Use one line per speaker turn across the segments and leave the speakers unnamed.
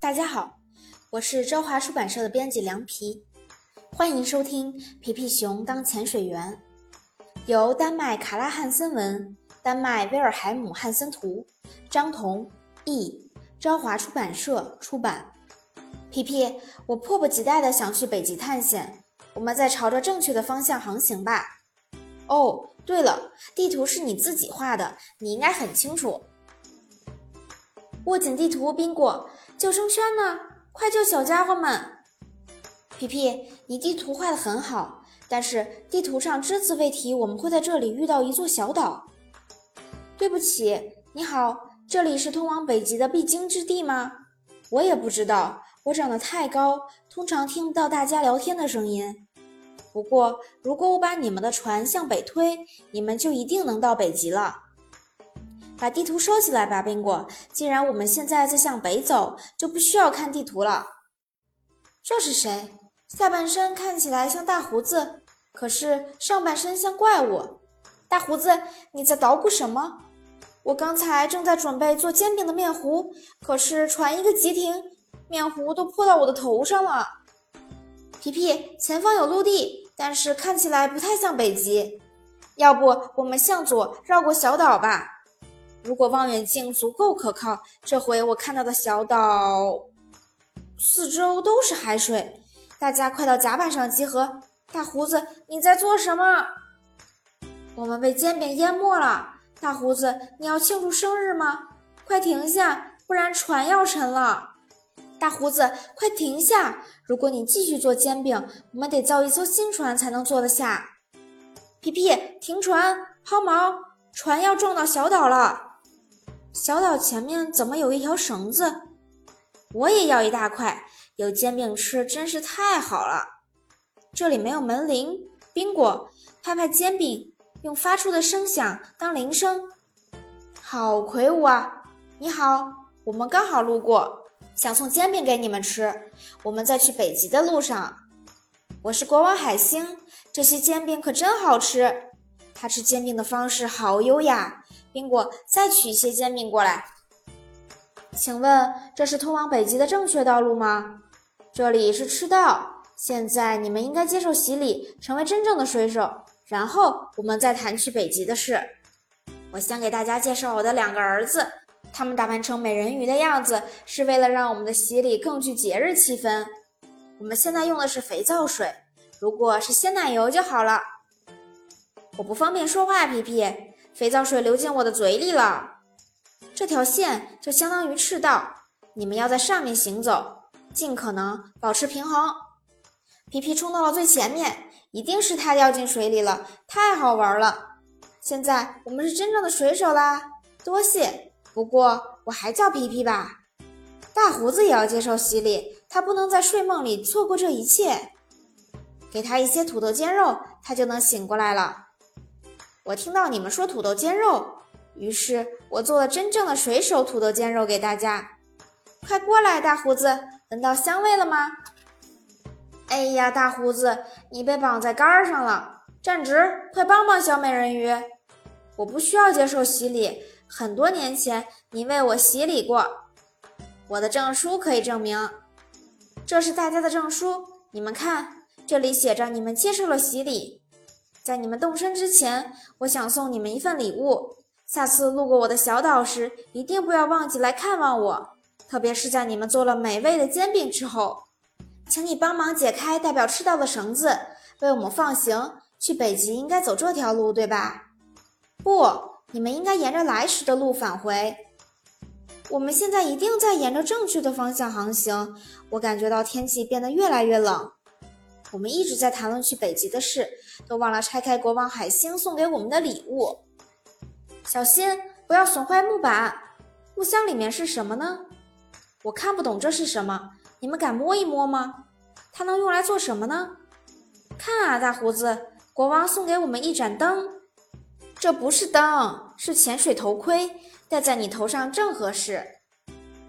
大家好，我是朝华出版社的编辑凉皮，欢迎收听《皮皮熊当潜水员》，由丹麦卡拉汉森文、丹麦威尔海姆汉森图，张彤译，朝华出版社出版。皮皮，我迫不及待的想去北极探险，我们再朝着正确的方向航行吧。哦，对了，地图是你自己画的，你应该很清楚。握紧地图，宾果，救生圈呢？快救小家伙们！皮皮，你地图画的很好，但是地图上只字未提我们会在这里遇到一座小岛。对不起，你好，这里是通往北极的必经之地吗？我也不知道，我长得太高，通常听不到大家聊天的声音。不过，如果我把你们的船向北推，你们就一定能到北极了。把地图收起来吧，宾果。既然我们现在在向北走，就不需要看地图了。这是谁？下半身看起来像大胡子，可是上半身像怪物。大胡子，你在捣鼓什么？我刚才正在准备做煎饼的面糊，可是船一个急停，面糊都泼到我的头上了。皮皮，前方有陆地，但是看起来不太像北极。要不我们向左绕过小岛吧？如果望远镜足够可靠，这回我看到的小岛四周都是海水。大家快到甲板上集合！大胡子，你在做什么？我们被煎饼淹没了。大胡子，你要庆祝生日吗？快停下，不然船要沉了。大胡子，快停下！如果你继续做煎饼，我们得造一艘新船才能坐得下。皮皮，停船！抛锚！船要撞到小岛了。小岛前面怎么有一条绳子？我也要一大块，有煎饼吃真是太好了。这里没有门铃，宾果，拍拍煎饼，用发出的声响当铃声。好魁梧啊！你好，我们刚好路过，想送煎饼给你们吃。我们在去北极的路上。我是国王海星，这些煎饼可真好吃。他吃煎饼的方式好优雅。宾果，再取一些煎饼过来。请问这是通往北极的正确道路吗？这里是赤道。现在你们应该接受洗礼，成为真正的水手，然后我们再谈去北极的事。我先给大家介绍我的两个儿子，他们打扮成美人鱼的样子，是为了让我们的洗礼更具节日气氛。我们现在用的是肥皂水，如果是鲜奶油就好了。我不方便说话，皮皮。肥皂水流进我的嘴里了，这条线就相当于赤道，你们要在上面行走，尽可能保持平衡。皮皮冲到了最前面，一定是他掉进水里了，太好玩了。现在我们是真正的水手啦，多谢。不过我还叫皮皮吧。大胡子也要接受洗礼，他不能在睡梦里错过这一切。给他一些土豆煎肉，他就能醒过来了。我听到你们说土豆煎肉，于是我做了真正的水手土豆煎肉给大家。快过来，大胡子，闻到香味了吗？哎呀，大胡子，你被绑在杆上了，站直，快帮帮小美人鱼。我不需要接受洗礼，很多年前你为我洗礼过，我的证书可以证明。这是大家的证书，你们看，这里写着你们接受了洗礼。在你们动身之前，我想送你们一份礼物。下次路过我的小岛时，一定不要忘记来看望我，特别是在你们做了美味的煎饼之后。请你帮忙解开代表赤道的绳子，为我们放行。去北极应该走这条路，对吧？不，你们应该沿着来时的路返回。我们现在一定在沿着正确的方向航行。我感觉到天气变得越来越冷。我们一直在谈论去北极的事，都忘了拆开国王海星送给我们的礼物。小心，不要损坏木板。木箱里面是什么呢？我看不懂这是什么，你们敢摸一摸吗？它能用来做什么呢？看啊，大胡子，国王送给我们一盏灯。这不是灯，是潜水头盔，戴在你头上正合适。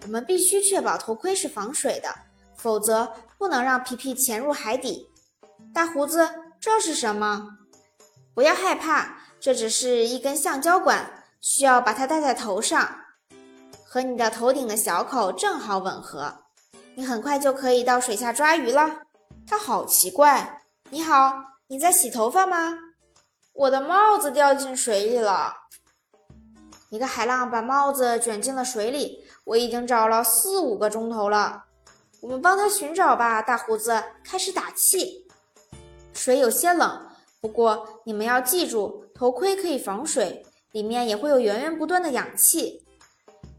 我们必须确保头盔是防水的，否则不能让皮皮潜入海底。大胡子，这是什么？不要害怕，这只是一根橡胶管，需要把它戴在头上，和你的头顶的小口正好吻合。你很快就可以到水下抓鱼了。它好奇怪。你好，你在洗头发吗？我的帽子掉进水里了。一个海浪把帽子卷进了水里。我已经找了四五个钟头了。我们帮他寻找吧。大胡子开始打气。水有些冷，不过你们要记住，头盔可以防水，里面也会有源源不断的氧气。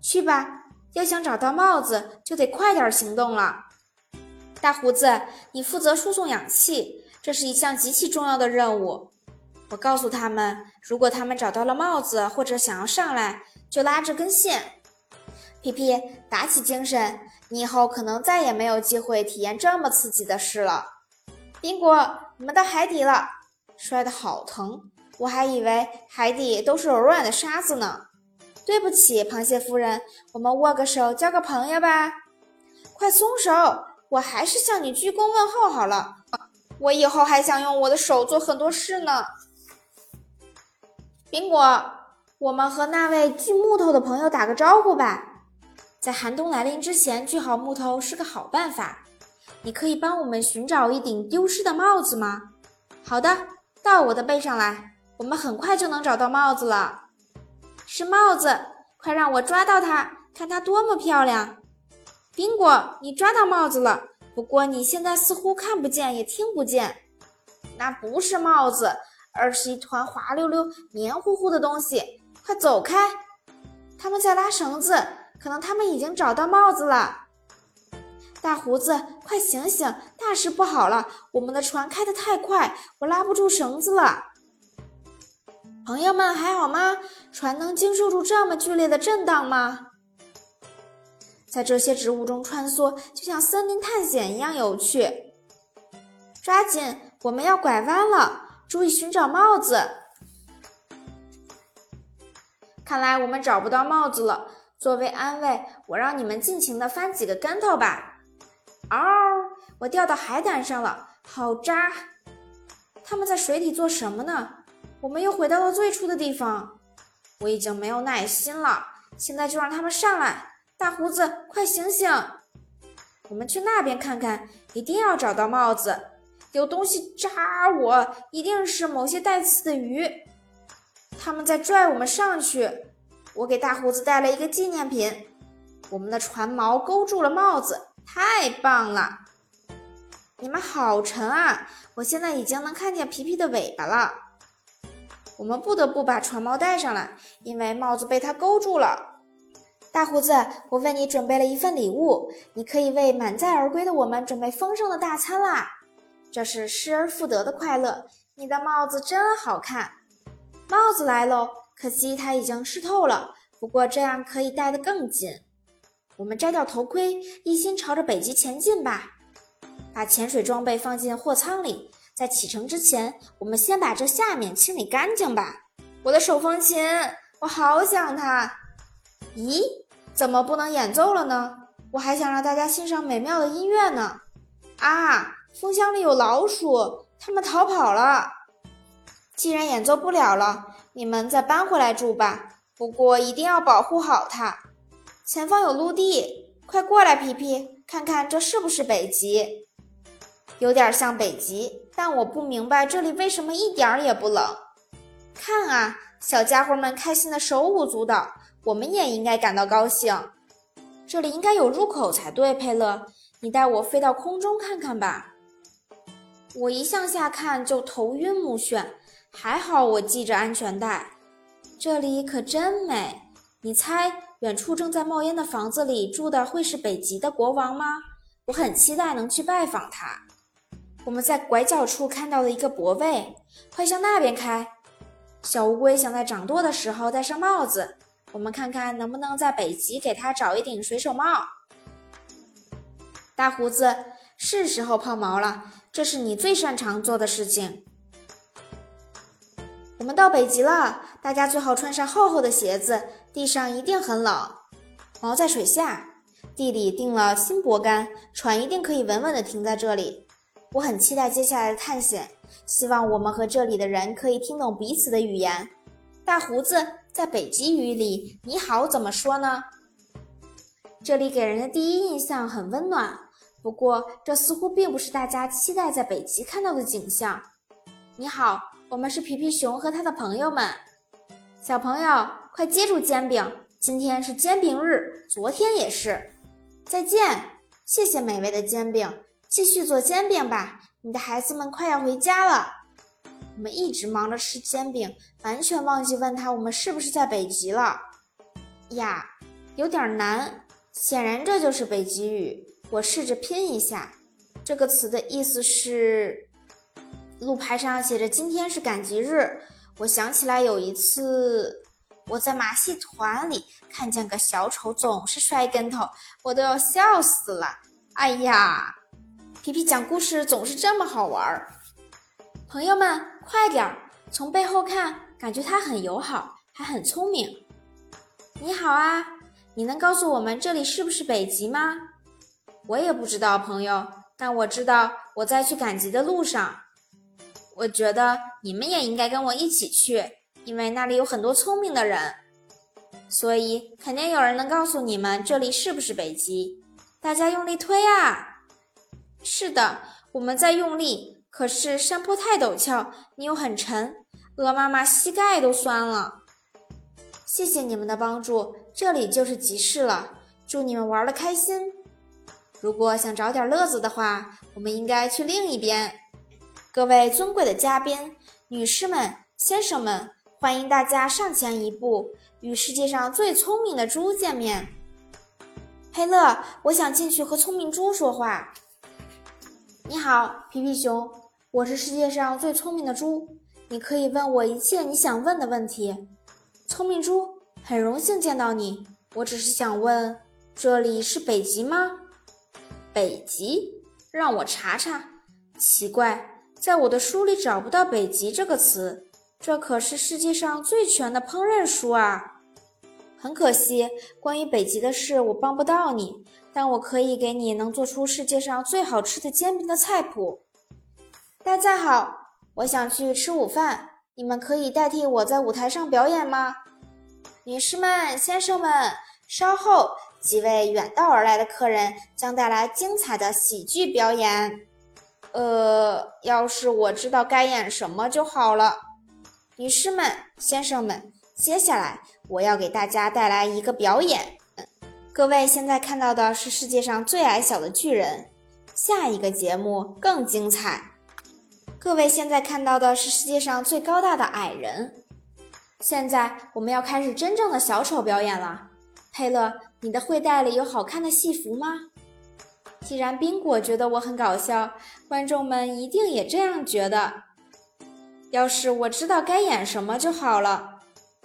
去吧，要想找到帽子，就得快点行动了。大胡子，你负责输送氧气，这是一项极其重要的任务。我告诉他们，如果他们找到了帽子或者想要上来，就拉这根线。皮皮，打起精神，你以后可能再也没有机会体验这么刺激的事了。宾果，我们到海底了，摔得好疼，我还以为海底都是柔软的沙子呢。对不起，螃蟹夫人，我们握个手，交个朋友吧。快松手！我还是向你鞠躬问候好了。我以后还想用我的手做很多事呢。苹果，我们和那位锯木头的朋友打个招呼吧。在寒冬来临之前锯好木头是个好办法。你可以帮我们寻找一顶丢失的帽子吗？好的，到我的背上来。我们很快就能找到帽子了。是帽子，快让我抓到它，看它多么漂亮！宾果，你抓到帽子了，不过你现在似乎看不见也听不见。那不是帽子，而是一团滑溜溜、黏糊糊的东西。快走开！他们在拉绳子，可能他们已经找到帽子了。大胡子，快醒醒！大事不好了，我们的船开得太快，我拉不住绳子了。朋友们还好吗？船能经受住这么剧烈的震荡吗？在这些植物中穿梭，就像森林探险一样有趣。抓紧，我们要拐弯了，注意寻找帽子。看来我们找不到帽子了。作为安慰，我让你们尽情的翻几个跟头吧。嗷！我掉到海胆上了，好扎！他们在水底做什么呢？我们又回到了最初的地方，我已经没有耐心了。现在就让他们上来！大胡子，快醒醒！我们去那边看看，一定要找到帽子。有东西扎我，一定是某些带刺的鱼。他们在拽我们上去。我给大胡子带了一个纪念品，我们的船锚勾住了帽子，太棒了！你们好沉啊！我现在已经能看见皮皮的尾巴了。我们不得不把船锚带上来，因为帽子被它勾住了。大胡子，我为你准备了一份礼物，你可以为满载而归的我们准备丰盛的大餐啦！这是失而复得的快乐。你的帽子真好看，帽子来喽！可惜它已经湿透了，不过这样可以戴得更紧。我们摘掉头盔，一心朝着北极前进吧。把潜水装备放进货舱里。在启程之前，我们先把这下面清理干净吧。我的手风琴，我好想它。咦，怎么不能演奏了呢？我还想让大家欣赏美妙的音乐呢。啊，风箱里有老鼠，它们逃跑了。既然演奏不了了，你们再搬回来住吧。不过一定要保护好它。前方有陆地，快过来，皮皮，看看这是不是北极？有点像北极。但我不明白这里为什么一点儿也不冷。看啊，小家伙们开心的手舞足蹈，我们也应该感到高兴。这里应该有入口才对，佩勒，你带我飞到空中看看吧。我一向下看就头晕目眩，还好我系着安全带。这里可真美。你猜，远处正在冒烟的房子里住的会是北极的国王吗？我很期待能去拜访他。我们在拐角处看到了一个泊位，快向那边开。小乌龟想在掌舵的时候戴上帽子，我们看看能不能在北极给它找一顶水手帽。大胡子，是时候抛锚了，这是你最擅长做的事情。我们到北极了，大家最好穿上厚厚的鞋子，地上一定很冷。锚在水下，地里钉了新泊杆，船一定可以稳稳地停在这里。我很期待接下来的探险，希望我们和这里的人可以听懂彼此的语言。大胡子，在北极语里，你好怎么说呢？这里给人的第一印象很温暖。不过，这似乎并不是大家期待在北极看到的景象。你好，我们是皮皮熊和他的朋友们。小朋友，快接住煎饼！今天是煎饼日，昨天也是。再见，谢谢美味的煎饼。继续做煎饼吧，你的孩子们快要回家了。我们一直忙着吃煎饼，完全忘记问他我们是不是在北极了。呀，有点难。显然这就是北极语。我试着拼一下，这个词的意思是，路牌上写着今天是赶集日。我想起来有一次，我在马戏团里看见个小丑总是摔跟头，我都要笑死了。哎呀，皮皮讲故事总是这么好玩儿。朋友们，快点儿！从背后看，感觉他很友好，还很聪明。你好啊，你能告诉我们这里是不是北极吗？我也不知道，朋友，但我知道我在去赶集的路上。我觉得你们也应该跟我一起去，因为那里有很多聪明的人，所以肯定有人能告诉你们这里是不是北极。大家用力推啊！是的，我们在用力，可是山坡太陡峭，你又很沉，鹅妈妈膝盖都酸了。谢谢你们的帮助，这里就是集市了。祝你们玩的开心。如果想找点乐子的话，我们应该去另一边。各位尊贵的嘉宾、女士们、先生们，欢迎大家上前一步，与世界上最聪明的猪见面。佩勒，我想进去和聪明猪说话。你好，皮皮熊，我是世界上最聪明的猪，你可以问我一切你想问的问题。聪明猪，很荣幸见到你，我只是想问，这里是北极吗？北极，让我查查。奇怪，在我的书里找不到“北极”这个词。这可是世界上最全的烹饪书啊！很可惜，关于北极的事我帮不到你，但我可以给你能做出世界上最好吃的煎饼的菜谱。大家好，我想去吃午饭，你们可以代替我在舞台上表演吗？女士们、先生们，稍后。几位远道而来的客人将带来精彩的喜剧表演。呃，要是我知道该演什么就好了。女士们、先生们，接下来我要给大家带来一个表演。各位现在看到的是世界上最矮小的巨人，下一个节目更精彩。各位现在看到的是世界上最高大的矮人。现在我们要开始真正的小丑表演了，佩勒。你的会袋里有好看的戏服吗？既然宾果觉得我很搞笑，观众们一定也这样觉得。要是我知道该演什么就好了。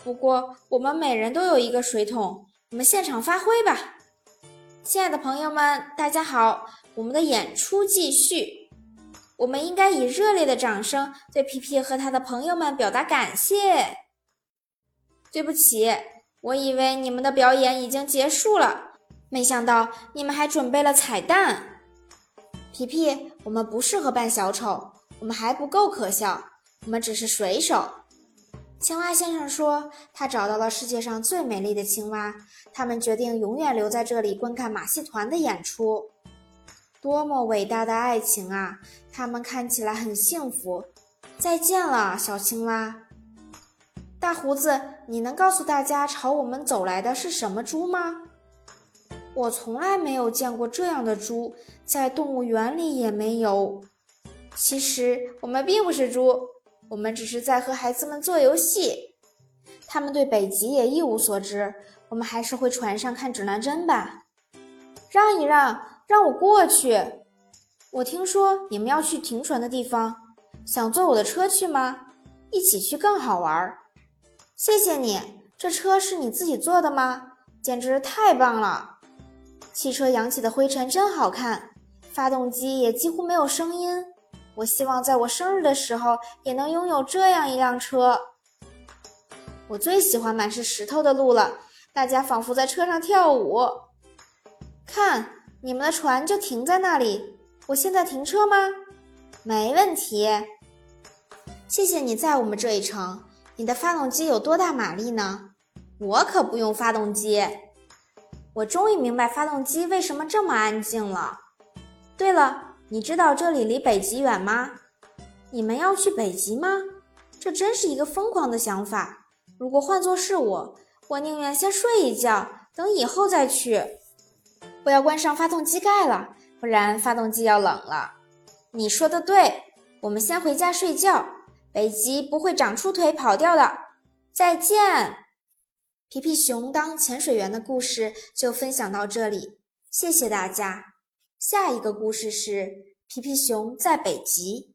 不过我们每人都有一个水桶，我们现场发挥吧。亲爱的朋友们，大家好，我们的演出继续。我们应该以热烈的掌声对皮皮和他的朋友们表达感谢。对不起。我以为你们的表演已经结束了，没想到你们还准备了彩蛋。皮皮，我们不适合扮小丑，我们还不够可笑，我们只是水手。青蛙先生说，他找到了世界上最美丽的青蛙，他们决定永远留在这里观看马戏团的演出。多么伟大的爱情啊！他们看起来很幸福。再见了，小青蛙。大胡子，你能告诉大家朝我们走来的是什么猪吗？我从来没有见过这样的猪，在动物园里也没有。其实我们并不是猪，我们只是在和孩子们做游戏。他们对北极也一无所知，我们还是回船上看指南针吧。让一让，让我过去。我听说你们要去停船的地方，想坐我的车去吗？一起去更好玩。谢谢你，这车是你自己做的吗？简直太棒了！汽车扬起的灰尘真好看，发动机也几乎没有声音。我希望在我生日的时候也能拥有这样一辆车。我最喜欢满是石头的路了，大家仿佛在车上跳舞。看，你们的船就停在那里。我现在停车吗？没问题。谢谢你载我们这一程。你的发动机有多大马力呢？我可不用发动机。我终于明白发动机为什么这么安静了。对了，你知道这里离北极远吗？你们要去北极吗？这真是一个疯狂的想法。如果换作是我，我宁愿先睡一觉，等以后再去。我要关上发动机盖了，不然发动机要冷了。你说的对，我们先回家睡觉。北极不会长出腿跑掉的。再见。皮皮熊当潜水员的故事就分享到这里，谢谢大家。下一个故事是皮皮熊在北极。